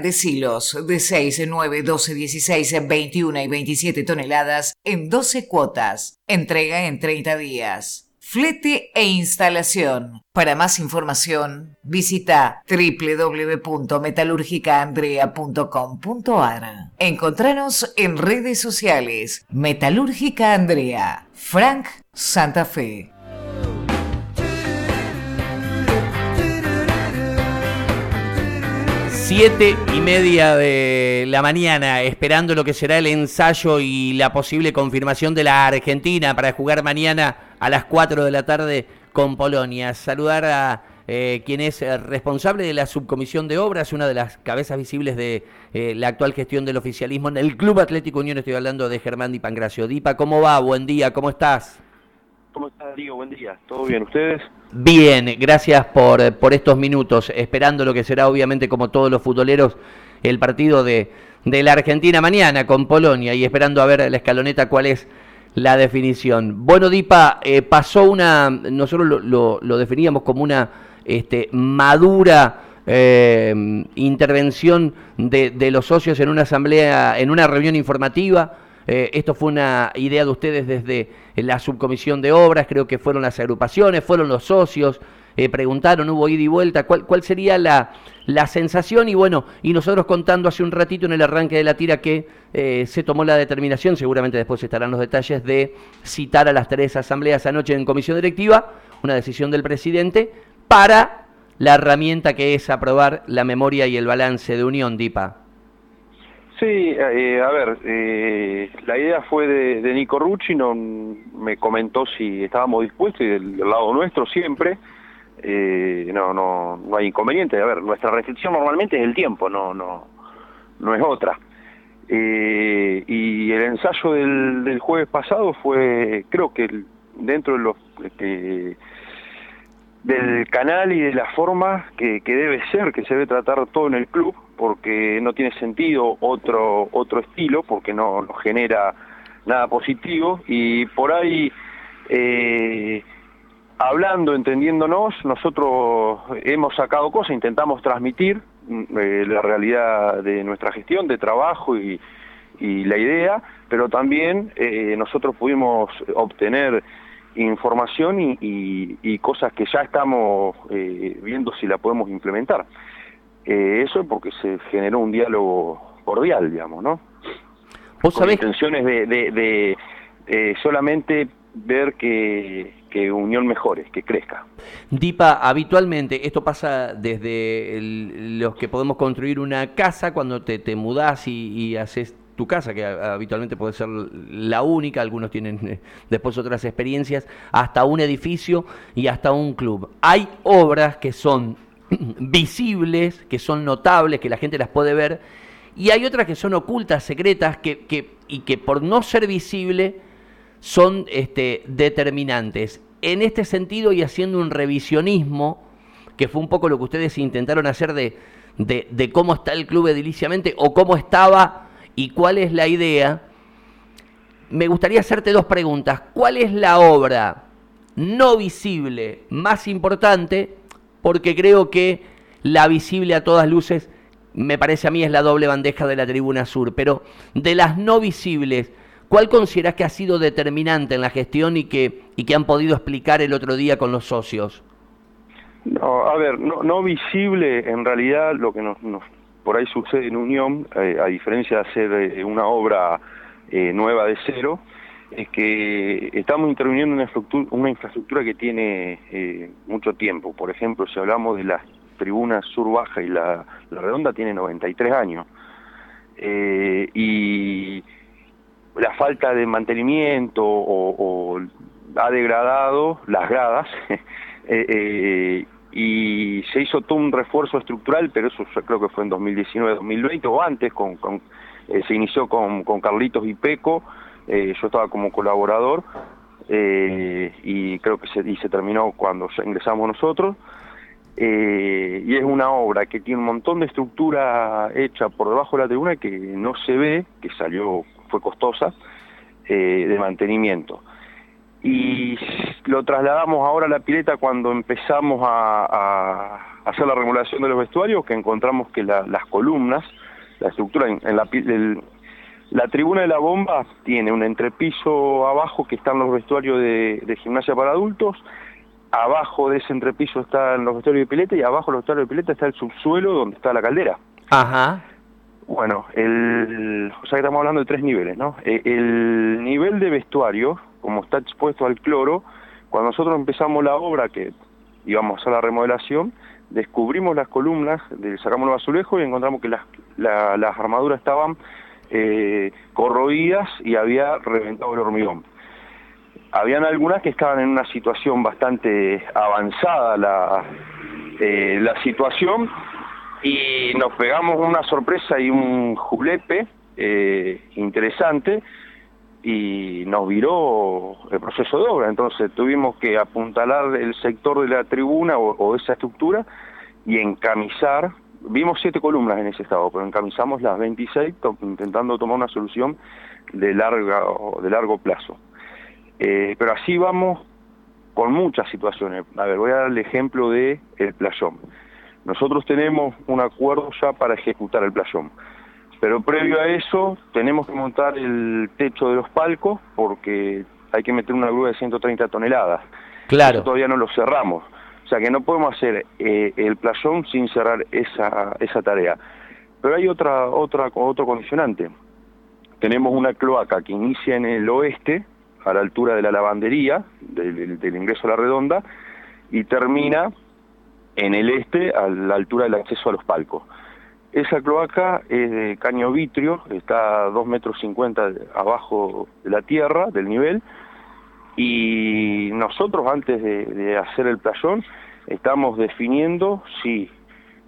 de silos de 6, 9, 12, 16, 21 y 27 toneladas en 12 cuotas. Entrega en 30 días. Flete e instalación. Para más información, visita www.metalurgicaandrea.com.ar. Encontranos en redes sociales. Metalúrgica Andrea. Frank Santa Fe. Siete y media de la mañana, esperando lo que será el ensayo y la posible confirmación de la Argentina para jugar mañana a las 4 de la tarde con Polonia. Saludar a eh, quien es responsable de la subcomisión de obras, una de las cabezas visibles de eh, la actual gestión del oficialismo en el Club Atlético Unión. Estoy hablando de Germán Di Pangracio. Dipa, ¿cómo va? Buen día, ¿cómo estás? ¿Cómo estás, Diego? Buen día. ¿Todo bien? ¿Ustedes? Bien, gracias por, por estos minutos, esperando lo que será obviamente como todos los futboleros el partido de, de la Argentina mañana con Polonia y esperando a ver la escaloneta cuál es la definición. Bueno, Dipa, eh, pasó una, nosotros lo, lo, definíamos como una este, madura eh, intervención de, de, los socios en una asamblea, en una reunión informativa. Eh, esto fue una idea de ustedes desde la subcomisión de obras, creo que fueron las agrupaciones, fueron los socios, eh, preguntaron, hubo ida y vuelta, ¿cuál, cuál sería la, la, sensación? Y bueno, y nosotros contando hace un ratito en el arranque de la tira que eh, se tomó la determinación, seguramente después estarán los detalles, de citar a las tres asambleas anoche en comisión directiva, una decisión del presidente, para la herramienta que es aprobar la memoria y el balance de Unión, DIPA. Sí, eh, a ver, eh, la idea fue de, Nico Rucci, no, me comentó si estábamos dispuestos y del, lado nuestro siempre, eh, no, no, no hay inconveniente. A ver, nuestra restricción normalmente es el tiempo, no, no, no es otra. y el ensayo del, del, jueves pasado fue, creo que dentro de los del canal y de la forma que, que debe ser, que se debe tratar todo en el club, porque no tiene sentido otro, otro estilo, porque no, no genera nada positivo, y por ahí, eh, hablando, entendiéndonos, nosotros hemos sacado cosas, intentamos transmitir mm, eh, la realidad de nuestra gestión, de trabajo y, y la idea, pero también eh, nosotros pudimos obtener información y, y, cosas que ya estamos eh, viendo si la podemos implementar. Eh, eso porque se generó un diálogo cordial, digamos, ¿no? ¿Vos Con intenciones de, de, de solamente ver que, que Unión mejore, que crezca. Dipa, habitualmente esto pasa desde los que podemos construir una casa cuando te, te mudás y, y haces tu casa, que habitualmente puede ser la única, algunos tienen eh, después otras experiencias, hasta un edificio y hasta un club. Hay obras que son visibles, que son notables, que la gente las puede ver, y hay otras que son ocultas, secretas, que, que y que por no ser visible son este, determinantes. En este sentido, y haciendo un revisionismo, que fue un poco lo que ustedes intentaron hacer de, de, de cómo está el club ediliciamente o cómo estaba y cuál es la idea, me gustaría hacerte dos preguntas. ¿Cuál es la obra no visible más importante? Porque creo que la visible a todas luces, me parece a mí, es la doble bandeja de la tribuna sur. Pero de las no visibles, ¿cuál consideras que ha sido determinante en la gestión y que, y que han podido explicar el otro día con los socios? No, a ver, no, no visible, en realidad lo que nos, nos por ahí sucede en Unión, eh, a diferencia de hacer eh, una obra eh, nueva de cero, es que estamos interviniendo en una, infraestructura que tiene mucho tiempo. Por ejemplo, si hablamos de las tribunas sur baja y la, redonda, tiene 93 años. y la falta de mantenimiento o, ha degradado las gradas y se hizo todo un refuerzo estructural, pero eso creo que fue en 2019-2020 o antes, con, eh, se inició con, con, Carlitos y Peco, eh, yo estaba como colaborador eh, y creo que se, y se terminó cuando ingresamos nosotros. y es una obra que tiene un montón de estructura hecha por debajo de la tribuna que no se ve, que salió, fue costosa, de mantenimiento y lo trasladamos ahora a la pileta cuando empezamos a, hacer la remodelación de los vestuarios que encontramos que las columnas, la estructura en, la, la tribuna de la bomba tiene un entrepiso abajo que están los vestuarios de, gimnasia para adultos, abajo de ese entrepiso están los vestuarios de pileta y abajo de los vestuarios de pileta está el subsuelo donde está la caldera. Ajá. Bueno, o sea que estamos hablando de tres niveles, ¿no? E, el nivel de vestuario, como está expuesto al cloro, cuando nosotros empezamos la obra, que íbamos a hacer la remodelación, descubrimos las columnas, sacamos los azulejos y encontramos que las, armaduras estaban eh, corroídas y había reventado el hormigón. Habían algunas que estaban en una situación bastante avanzada la, eh, la situación y nos pegamos una sorpresa y un julepe eh, interesante y nos viró el proceso de obra. Entonces tuvimos que apuntalar el sector de la tribuna o, o esa estructura y encamisar vimos siete columnas en ese estado, pero encamisamos las 26 intentando tomar una solución de, larga, de largo plazo. Eh, pero así vamos con muchas situaciones. A ver, voy a dar el ejemplo de playón. Nosotros tenemos un acuerdo ya para ejecutar el playón, pero previo a eso tenemos que montar el techo de los palcos porque hay que meter una grúa de 130 toneladas. Claro. todavía no lo cerramos. O sea que no podemos hacer eh, el playón sin cerrar esa, esa tarea. Pero hay otra, otra, otro condicionante. Tenemos una cloaca que inicia en el oeste, a la altura de la lavandería, del, ingreso a la redonda, y termina en el este, a la altura del acceso a los palcos. Esa cloaca es de caño vitrio, está a 2 metros 50 abajo de la tierra, del nivel, y nosotros antes de, hacer el playón estamos definiendo si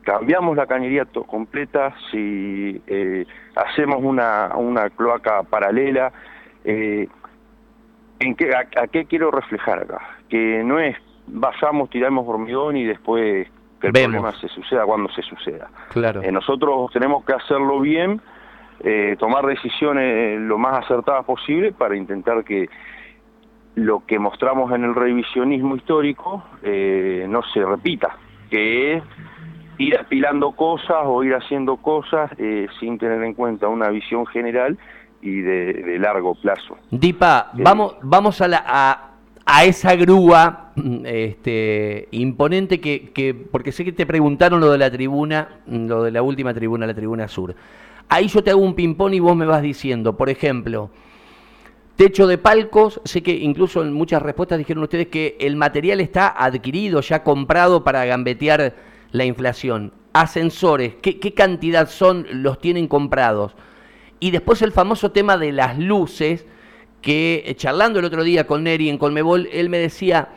cambiamos la cañería completa, si eh, hacemos una, una cloaca paralela. Eh, ¿en qué, a, qué quiero reflejar acá? Que no es vayamos, tiramos hormigón y después que el problema se suceda cuando se suceda. Claro. Eh, nosotros tenemos que hacerlo bien, tomar decisiones lo más acertadas posible para intentar que lo que mostramos en el revisionismo histórico eh, no se repita, que es ir apilando cosas o ir haciendo cosas eh, sin tener en cuenta una visión general y de, largo plazo. Dipa, eh, vamos, vamos a, la, a, esa grúa este, imponente que, que, porque sé que te preguntaron lo de la tribuna, lo de la última tribuna, la tribuna sur. Ahí yo te hago un ping-pong y vos me vas diciendo, por ejemplo, Techo de palcos, sé que incluso en muchas respuestas dijeron ustedes que el material está adquirido, ya comprado para gambetear la inflación. Ascensores, ¿qué, cantidad son los tienen comprados? Y después el famoso tema de las luces, que eh, charlando el otro día con Neri en Colmebol, él me decía,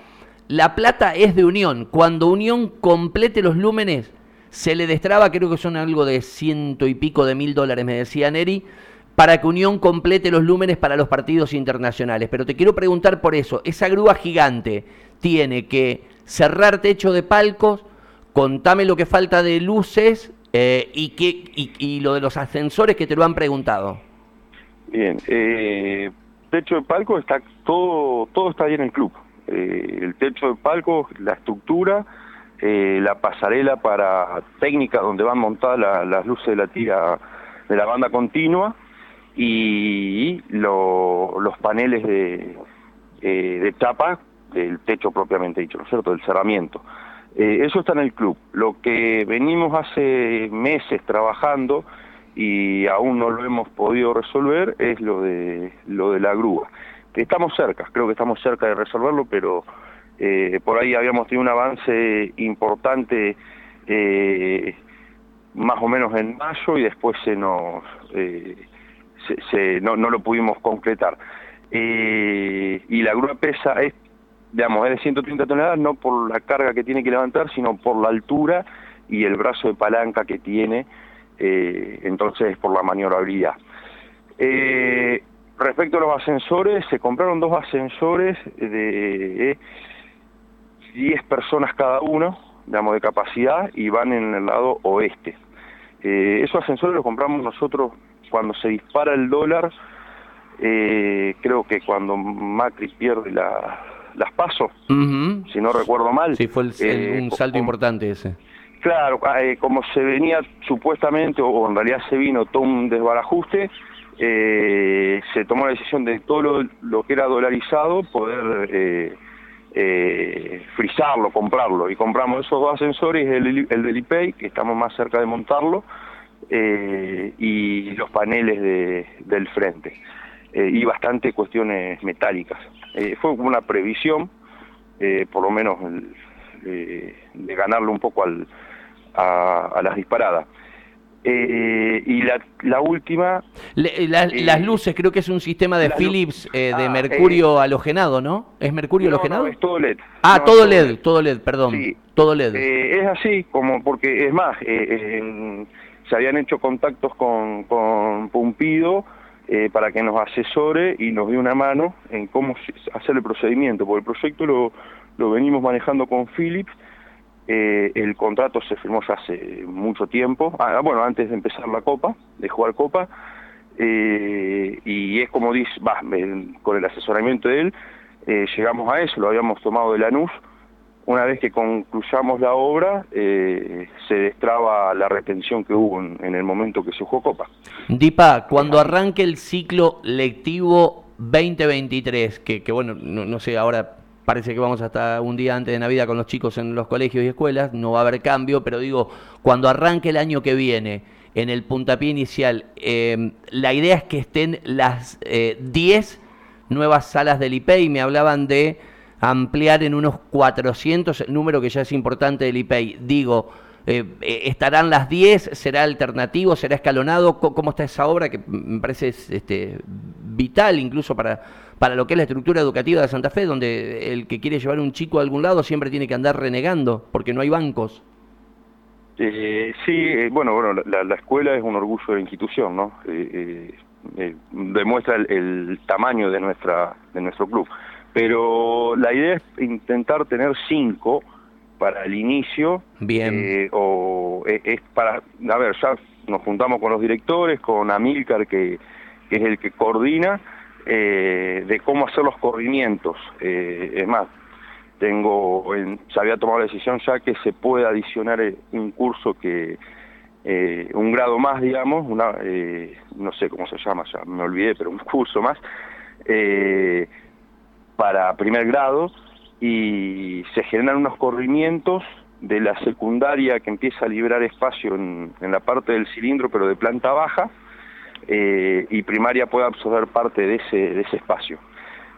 la plata es de Unión, cuando Unión complete los lúmenes, se le destraba, creo que son algo de ciento y pico de mil dólares, me decía Neri, para que Unión complete los lúmenes para los partidos internacionales. Pero te quiero preguntar por eso, esa grúa gigante tiene que cerrar techo de palcos, contame lo que falta de luces eh, y, qué, y, lo de los ascensores que te lo han preguntado. Bien, eh, techo de palcos está todo, todo está ahí en el club. Eh, el techo de palcos, la estructura, la pasarela para técnica donde van montadas las luces de la tira de la banda continua, y los paneles de, eh, de tapa del techo propiamente dicho, ¿no es cierto?, del cerramiento. Eh, eso está en el club. Lo que venimos hace meses trabajando y aún no lo hemos podido resolver es lo de, lo de la grúa. Estamos cerca, creo que estamos cerca de resolverlo, pero eh, por ahí habíamos tenido un avance importante más o menos en mayo y después se nos se, no, no, lo pudimos concretar. Eh, y la grúa pesa, es, digamos, es de 130 toneladas, no por la carga que tiene que levantar, sino por la altura y el brazo de palanca que tiene, eh, entonces por la maniobrabilidad. Eh, respecto a los ascensores, se compraron dos ascensores de 10 personas cada uno, digamos, de capacidad, y van en el lado oeste. esos ascensores los compramos nosotros cuando se dispara el dólar, eh, creo que cuando Macri pierde la, las pasos, si no recuerdo mal. Sí, fue eh, un salto importante ese. Claro, ah, eh, como se venía supuestamente, o en realidad se vino todo un desbarajuste, eh, se tomó la decisión de todo lo, que era dolarizado poder eh, eh, frizarlo, comprarlo. Y compramos esos dos ascensores, el, el del IPEI, que estamos más cerca de montarlo, y los paneles de, del frente. y bastante cuestiones metálicas. fue una previsión, por lo menos de ganarle un poco al, a, las disparadas. Eh, y la, la última... Eh, las luces, creo que es un sistema de Philips de ah, mercurio halogenado, ¿no? ¿Es mercurio halogenado? es todo LED. Ah, todo, LED, todo LED, perdón. Sí. Todo LED. es así, como porque es más, se habían hecho contactos con, con Pumpido para que nos asesore y nos dé una mano en cómo hacer el procedimiento, porque el proyecto lo, lo venimos manejando con Philips eh, el contrato se firmó ya hace mucho tiempo, ah, bueno, antes de empezar la Copa, de jugar Copa, eh, y es como dice, va, con el asesoramiento de él, eh, llegamos a eso, lo habíamos tomado de Lanús, una vez que concluyamos la obra, se destraba la retención que hubo en, el momento que se jugó Copa. Dipa, cuando arranque el ciclo lectivo 2023, que, que bueno, no sé, ahora parece que vamos hasta un día antes de Navidad con los chicos en los colegios y escuelas, no va a haber cambio, pero digo, cuando arranque el año que viene, en el puntapié inicial, em, la idea es que estén las 10 eh, nuevas salas del IPEI, me hablaban de ampliar en unos 400, el número que ya es importante del IPEI, digo, eh, eh, ¿estarán las 10? ¿Será alternativo? ¿Será escalonado? ¿Cómo, está esa obra que me parece este, vital incluso para para lo que es la estructura educativa de Santa Fe, donde el que quiere llevar un chico a algún lado siempre tiene que andar renegando, porque no hay bancos. Eh, sí, eh, bueno, bueno la, escuela es un orgullo de la institución, ¿no? Eh, demuestra el, tamaño de nuestra de nuestro club. Pero la idea es intentar tener cinco para el inicio. Bien. o es, para, a ver, ya nos juntamos con los directores, con Amilcar, que, que es el que coordina, eh, de cómo hacer los corrimientos. Eh, es más, tengo, se había tomado la decisión ya que se puede adicionar eh, un curso que, un grado más, digamos, una, no sé cómo se llama, ya me olvidé, pero un curso más, para primer grado, y se generan unos corrimientos de la secundaria que empieza a liberar espacio en la parte del cilindro, pero de planta baja, eh, y primaria pueda absorber parte de ese, de ese espacio.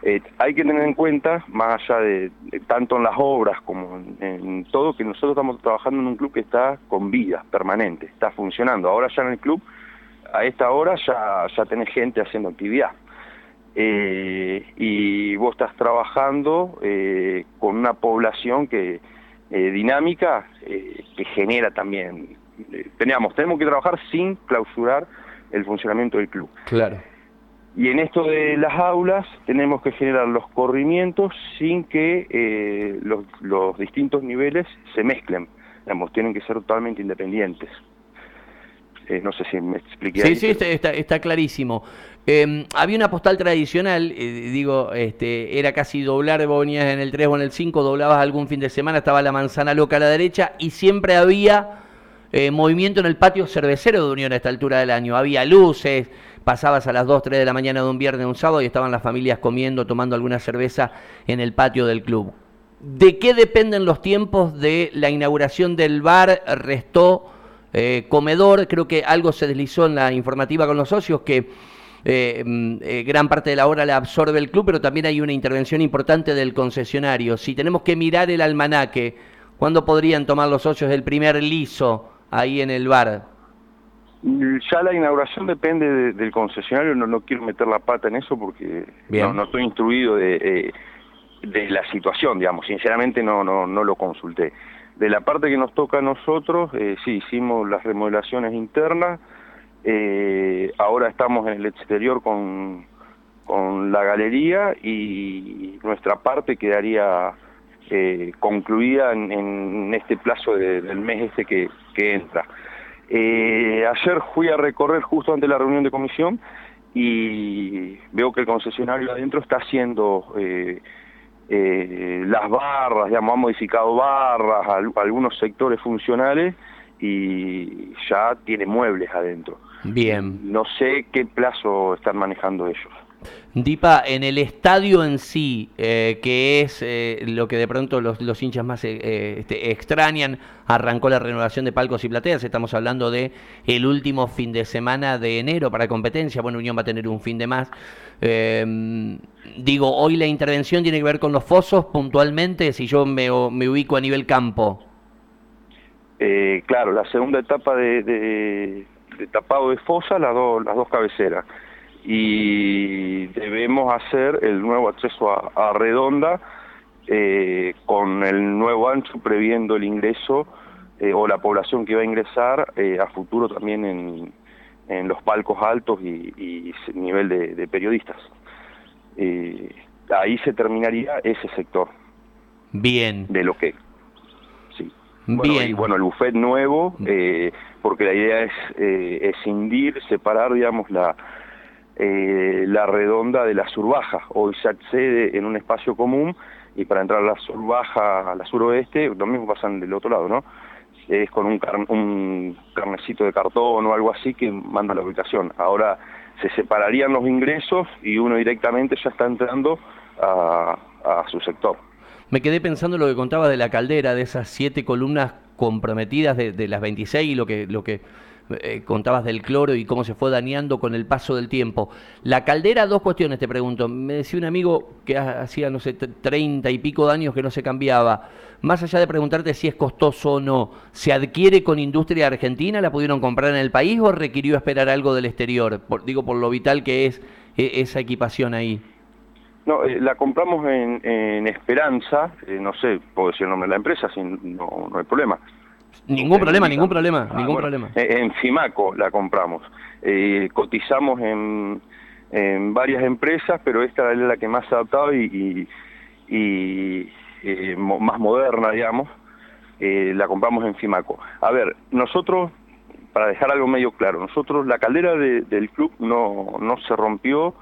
Eh, hay que tener en cuenta, más allá de, tanto en las obras como en, todo, que nosotros estamos trabajando en un club que está con vida permanente, está funcionando. Ahora ya en el club, a esta hora ya, ya tenés gente haciendo actividad. Eh, y vos estás trabajando con una población que dinámica que genera también. teníamos, tenemos que trabajar sin clausurar el funcionamiento del club. Claro. Y en esto de las aulas tenemos que generar los corrimientos sin que eh, los, distintos niveles se mezclen, digamos, tienen que ser totalmente independientes. Eh, no sé si me expliqué. Sí, sí, está, está, clarísimo. Em, había una postal tradicional, eh, digo, este, era casi doblar, vos en el 3 o en el 5, doblabas algún fin de semana, estaba la manzana loca a la derecha y siempre había eh, movimiento en el patio cervecero de Unión a esta altura del año. Había luces, pasabas a las 2, 3 de la mañana de un viernes o un sábado y estaban las familias comiendo, tomando alguna cerveza en el patio del club. ¿De qué dependen los tiempos de la inauguración del bar, restó, eh, comedor? Creo que algo se deslizó en la informativa con los socios que eh, mm, gran parte de la hora la absorbe el club, pero también hay una intervención importante del concesionario. Si tenemos que mirar el almanaque, ¿cuándo podrían tomar los socios el primer liso? Ahí en el bar? Ya la inauguración depende del concesionario, no, no quiero meter la pata en eso porque no, estoy instruido de, eh, de la situación, digamos, sinceramente no, no, no lo consulté. De la parte que nos toca a nosotros, eh, sí, hicimos las remodelaciones internas, eh, ahora estamos en el exterior con, con la galería y nuestra parte quedaría eh, concluida en, este plazo del mes este que, entra. Eh, ayer fui a recorrer justo antes de la reunión de comisión y veo que el concesionario adentro está haciendo eh, eh, las barras, digamos, han modificado barras, algunos sectores funcionales y ya tiene muebles adentro. Bien. No sé qué plazo están manejando ellos. Dipa, en el estadio en sí, eh, que es eh, lo que de pronto los, hinchas más eh, este, extrañan, arrancó la renovación de palcos y plateas, estamos hablando de el último fin de semana de enero para competencia, bueno, Unión va a tener un fin de más. Em, digo, hoy la intervención tiene que ver con los fosos puntualmente, si yo me, ubico a nivel campo. claro, la segunda etapa de, tapado de fosa, las, las dos cabeceras y debemos hacer el nuevo acceso a, Redonda eh, con el nuevo ancho previendo el ingreso eh, o la población que va a ingresar eh, a futuro también en, en, los palcos altos y, nivel de, periodistas. ahí se terminaría ese sector. Bien. De lo que... Sí. Bien. y bueno, el buffet nuevo, porque la idea es escindir, separar, digamos, la eh, la redonda de la surbaja. Hoy se accede en un espacio común y para entrar a la surbaja, a la suroeste, lo mismo pasa del otro lado, ¿no? Es con un, un carnecito de cartón o algo así que manda la ubicación. Ahora se separarían los ingresos y uno directamente ya está entrando a, su sector. Me quedé pensando lo que contaba de la caldera, de esas siete columnas comprometidas de, de las 26 y lo que, lo que eh, contabas del cloro y cómo se fue dañando con el paso del tiempo. La caldera, dos cuestiones te pregunto. Me decía un amigo que hacía, no sé, treinta y pico de años que no se cambiaba. Más allá de preguntarte si es costoso o no, ¿se adquiere con industria argentina? ¿La pudieron comprar en el país o requirió esperar algo del exterior? digo, por lo vital que es e, esa equipación ahí. No, eh, la compramos en, Esperanza, eh, no sé, puedo decir el nombre de la empresa, sin, no, no hay problema. Ningún problema, ningún problema, ah, ningún problema. En Fimaco la compramos. Eh, cotizamos en, varias empresas, pero esta es la que más se ha adaptado y, eh, más moderna, digamos. Eh, la compramos en Fimaco. A ver, nosotros, para dejar algo medio claro, nosotros, la caldera del club no, no se rompió,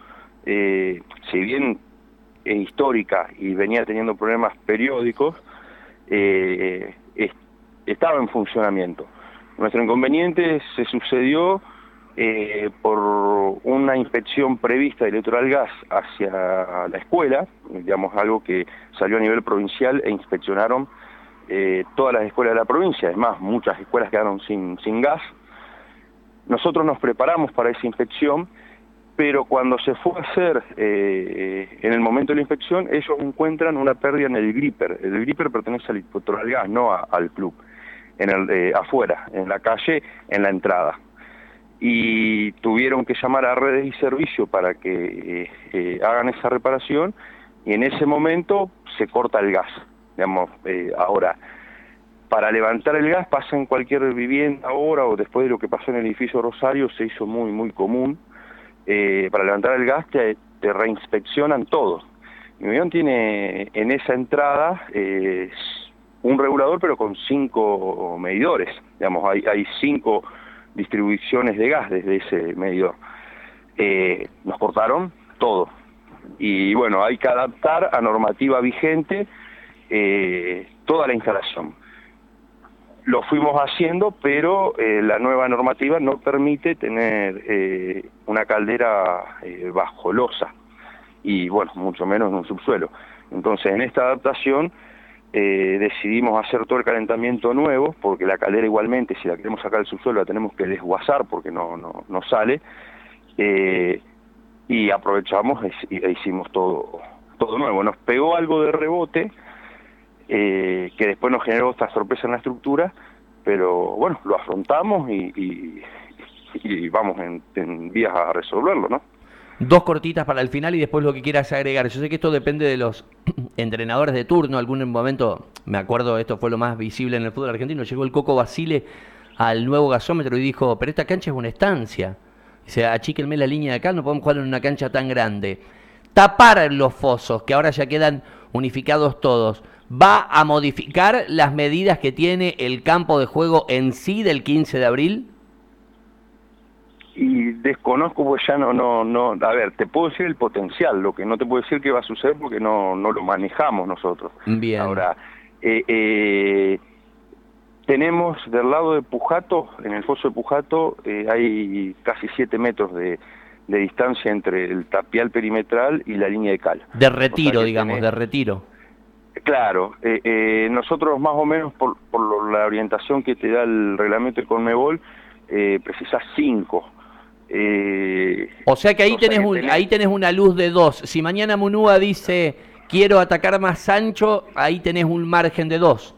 si bien es histórica y venía teniendo problemas periódicos, eh, estaba en funcionamiento. Nuestro inconveniente se sucedió eh, por una inspección prevista de Electoral Gas hacia la escuela, digamos algo que salió a nivel provincial e inspeccionaron eh, todas las escuelas de la provincia, además muchas escuelas quedaron sin, sin gas. Nosotros nos preparamos para esa inspección, pero cuando se fue a hacer eh, en el momento de la inspección, ellos encuentran una pérdida en el gripper. El gripper pertenece al Electoral Gas, no al club en el, eh, afuera, en la calle, en la entrada. Y tuvieron que llamar a redes y servicio para que eh, eh, hagan esa reparación y en ese momento se corta el gas. Digamos, ahora, para levantar el gas pasa en cualquier vivienda ahora o después de lo que pasó en el edificio Rosario se hizo muy, muy común. para levantar el gas te, te reinspeccionan todo. Mi avión tiene en esa entrada un regulador pero con cinco medidores, digamos, hay, cinco distribuciones de gas desde ese medidor. Eh, nos cortaron todo. Y bueno, hay que adaptar a normativa vigente eh, toda la instalación. Lo fuimos haciendo, pero eh, la nueva normativa no permite tener una caldera bajo losa y bueno, mucho menos en un subsuelo. Entonces, en esta adaptación eh, decidimos hacer todo el calentamiento nuevo, porque la caldera igualmente, si la queremos sacar del subsuelo, la tenemos que desguazar porque no, no, no sale, eh, y aprovechamos e hicimos todo, todo nuevo. Nos pegó algo de rebote, eh, que después nos generó esta sorpresa en la estructura, pero bueno, lo afrontamos y, vamos en vías a resolverlo, ¿no? Dos cortitas para el final y después lo que quieras agregar. Yo sé que esto depende de los entrenadores de turno. Algún momento, me acuerdo, esto fue lo más visible en el fútbol argentino. Llegó el Coco Basile al nuevo gasómetro y dijo: Pero esta cancha es una estancia. Dice: Achíquenme la línea de acá, no podemos jugar en una cancha tan grande. Tapar los fosos, que ahora ya quedan unificados todos. ¿Va a modificar las medidas que tiene el campo de juego en sí del 15 de abril? Y desconozco pues ya no, no, no, a ver, te puedo decir el potencial, lo que no te puedo decir que va a suceder porque no, no lo manejamos nosotros. Bien. Ahora, eh, eh, tenemos del lado de Pujato, en el foso de Pujato, eh, hay casi 7 metros de, de, distancia entre el tapial perimetral y la línea de cal. De retiro, digamos, de retiro. Claro, eh, eh, nosotros más o menos por, por, la orientación que te da el reglamento de Conmebol, eh, precisas 5. o sea que ahí tenés, un, ahí tenés una luz de 2. Si mañana Munúa dice quiero atacar más ancho, ahí tenés un margen de 2.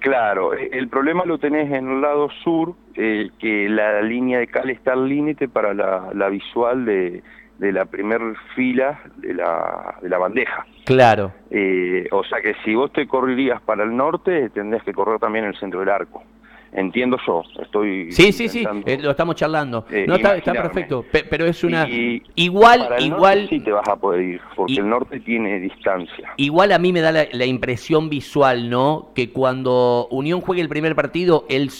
Claro, el problema lo tenés en el lado sur, eh, que la línea de cal está al límite para la, visual de, de la primer fila de la, de la bandeja. Claro. Eh, o sea que si vos te correrías para el norte, tendrías que correr también el centro del arco entiendo yo, estoy... Sí, sí, sí, eh, lo estamos charlando. Eh, no, está, perfecto, pero es una... igual, igual... sí te vas a poder ir, porque el norte tiene distancia. Igual a mí me da la, impresión visual, ¿no? Que cuando Unión juegue el primer partido, él,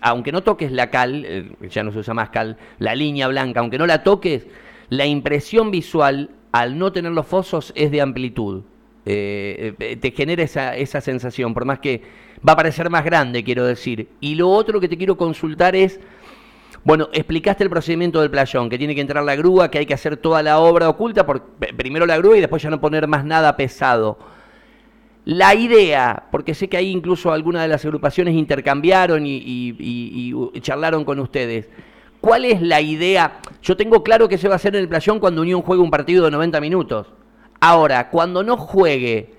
aunque no toques la cal, eh, ya no se usa más cal, la línea blanca, aunque no la toques, la impresión visual, al no tener los fosos, es de amplitud. te genera esa, esa sensación, por más que va a parecer más grande, quiero decir. Y lo otro que te quiero consultar es, bueno, explicaste el procedimiento del playón, que tiene que entrar la grúa, que hay que hacer toda la obra oculta, por, primero la grúa y después ya no poner más nada pesado. La idea, porque sé que ahí incluso algunas de las agrupaciones intercambiaron y, charlaron con ustedes. ¿Cuál es la idea? Yo tengo claro que se va a hacer en el playón cuando Unión juegue un partido de 90 minutos. Ahora, cuando no juegue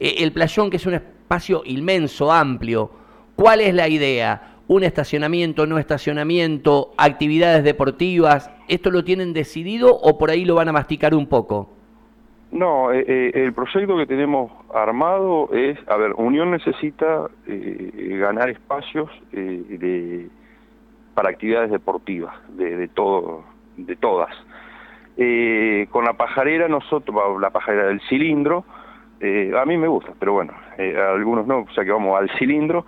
eh, el playón, que es un espacio inmenso, amplio. ¿Cuál es la idea? ¿Un estacionamiento, no estacionamiento, actividades deportivas? ¿Esto lo tienen decidido o por ahí lo van a masticar un poco? No, eh, eh, el proyecto que tenemos armado es, a ver, Unión necesita eh, ganar espacios de, para actividades deportivas, de, de, todo, de todas. con la pajarera, nosotros, la pajarera del cilindro, eh, a mí me gusta, pero bueno, eh, algunos no, o sea que vamos al cilindro.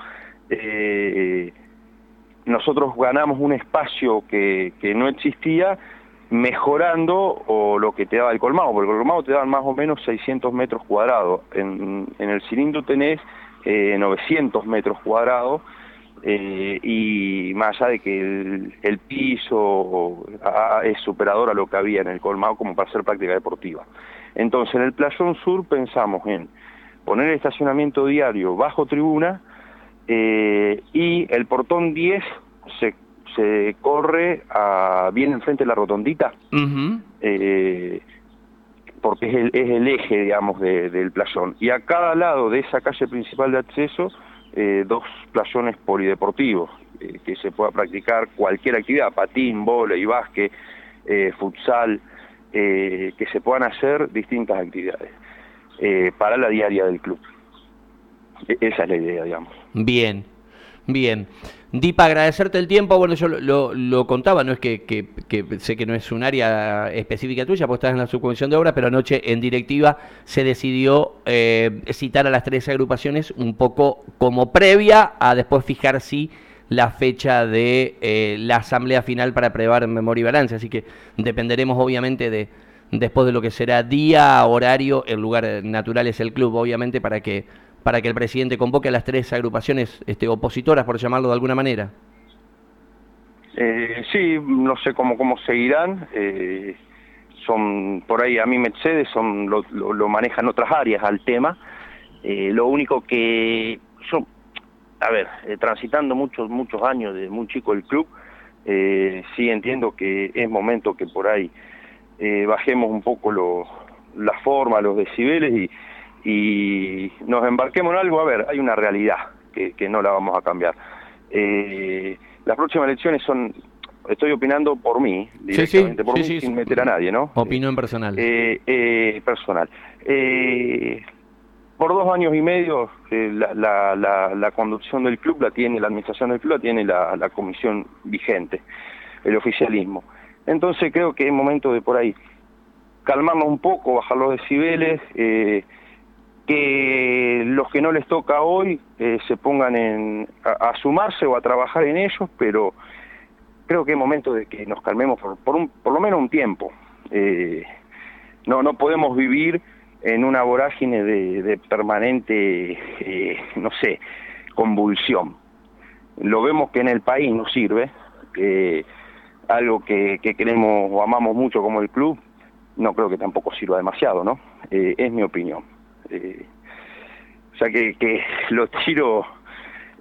Eh, nosotros ganamos un espacio que, que no existía mejorando o lo que te daba el colmado, porque el colmado te daban más o menos 600 metros cuadrados. En, en el cilindro tenés 900 metros cuadrados y más allá de que el, el piso es superador a lo que había en el colmado como para hacer práctica deportiva. Entonces, en el Playón Sur pensamos en poner el estacionamiento diario bajo tribuna eh, y el portón 10 se, se corre a, bien enfrente de la rotondita, eh, porque es el, es el eje, digamos, del playón. Y a cada lado de esa calle principal de acceso, eh, dos playones polideportivos, que se pueda practicar cualquier actividad, patín, y básquet, futsal, que se puedan hacer distintas actividades eh, para la diaria del club. E-, esa es la idea, digamos. Bien, bien. Dipa, agradecerte el tiempo. Bueno, yo lo, contaba, no es que, sé que no es un área específica tuya, porque estás en la subcomisión de obras, pero anoche en directiva se decidió eh, citar a las tres agrupaciones un poco como previa a después fijar si la fecha de eh, la asamblea final para aprobar memoria y balance. Así que dependeremos obviamente de después de lo que será día, horario, el lugar natural es el club, obviamente, para que para que el presidente convoque a las tres agrupaciones este, opositoras, por llamarlo de alguna manera. Eh, sí, no sé cómo, cómo seguirán. Eh, son por ahí a mí Mercedes son lo, lo, manejan otras áreas al tema. Eh, lo único que yo a ver, eh, transitando muchos, muchos años de muy chico el club, eh, sí entiendo que es momento que por ahí eh, bajemos un poco lo, la forma, los decibeles y, y, nos embarquemos en algo. A ver, hay una realidad que, que no la vamos a cambiar. Eh, las próximas elecciones son, estoy opinando por mí, directamente por mí, sin meter a nadie, ¿no? Opinión personal. personal. Eh, por dos años y medio eh, la, la, la, conducción del club la tiene, la administración del club la tiene la, comisión vigente, el oficialismo. Entonces creo que es momento de por ahí calmarnos un poco, bajar los decibeles, eh, que los que no les toca hoy eh, se pongan a, sumarse o a trabajar en ellos, pero creo que es momento de que nos calmemos por, lo menos un tiempo. Eh, no, no podemos vivir en una vorágine de, permanente, eh, no sé, convulsión. Lo vemos que en el país no sirve, algo que, queremos o amamos mucho como el club, no creo que tampoco sirva demasiado, ¿no? Eh, es mi opinión. o sea que, que lo tiro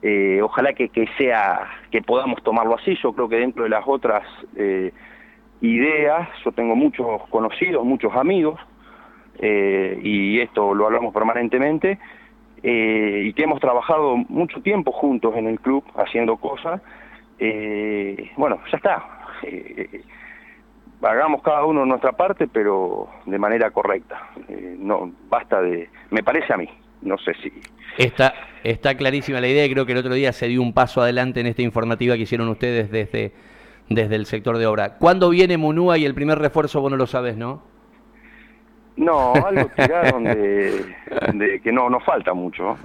eh, ojalá que, sea, que podamos tomarlo así. Yo creo que dentro de las otras eh, ideas, yo tengo muchos conocidos, muchos amigos, eh, y esto lo hablamos permanentemente, y que hemos trabajado mucho tiempo juntos en el club haciendo cosas. bueno, ya está. Hagamos cada uno nuestra parte, pero de manera correcta. no basta de, me parece a mí no sé si... Está, está clarísima la idea y creo que el otro día se dio un paso adelante en esta informativa que hicieron ustedes desde, desde el sector de obra. ¿Cuándo viene Munúa y el primer refuerzo vos no lo sabes, no? No, algo tiraron de, de que no, no falta mucho.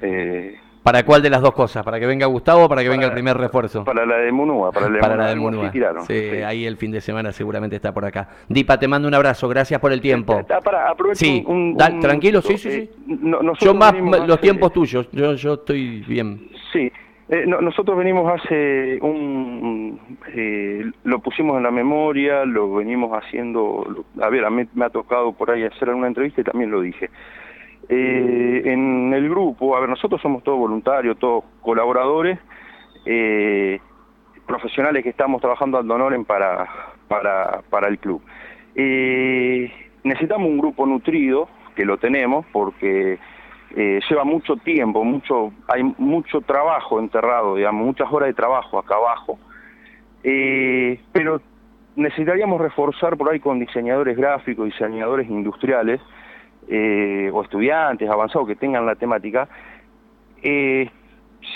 Eh, ¿Para cuál de las dos cosas? ¿Para que venga Gustavo o para que venga el primer refuerzo? Para la de Munúa. Para, la de Munúa. Sí, ahí el fin de semana seguramente está por acá. Dipa, te mando un abrazo. Gracias por el tiempo. Para, sí, tranquilo, sí, sí, sí. Eh, yo más los tiempos tuyos. Yo, yo estoy bien. Sí. Eh, nosotros venimos hace un... Eh, lo pusimos en la memoria, lo venimos haciendo... A ver, a mí me ha tocado por ahí hacer una entrevista y también lo dije. Eh, en el grupo, a ver, nosotros somos todos voluntarios, todos colaboradores, eh, profesionales que estamos trabajando al honoren para, para, para el club. Eh, necesitamos un grupo nutrido, que lo tenemos, porque lleva mucho tiempo, mucho, hay mucho trabajo enterrado, digamos, muchas horas de trabajo acá abajo, pero necesitaríamos reforzar por ahí con diseñadores gráficos, diseñadores industriales, eh, o estudiantes avanzados que tengan la temática, eh,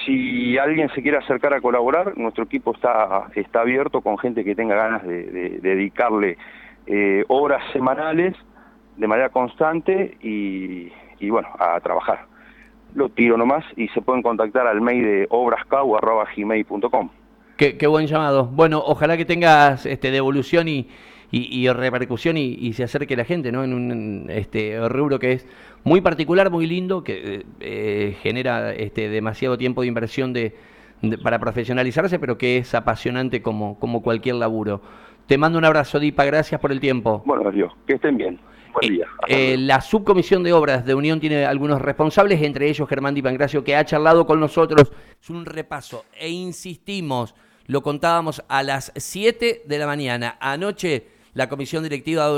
si alguien se quiere acercar a colaborar, nuestro equipo está, está abierto con gente que tenga ganas de, dedicarle eh, horas semanales de manera constante y, bueno, a trabajar. Lo tiro nomás y se pueden contactar al mail de obrascau.gmail.com. Qué, qué buen llamado. Bueno, ojalá que tengas este, devolución y, y, repercusión y, se acerque la gente ¿no? en un este, rubro que es muy particular, muy lindo, que eh, genera este, demasiado tiempo de inversión de, para profesionalizarse, pero que es apasionante como, como cualquier laburo. Te mando un abrazo, Dipa, gracias por el tiempo. Bueno, adiós, que estén bien. Buen día. Eh, la subcomisión de obras de Unión tiene algunos responsables, entre ellos Germán Di Pangracio, que ha charlado con nosotros. Es un repaso e insistimos, lo contábamos a las 7 de la mañana. Anoche la comisión directiva de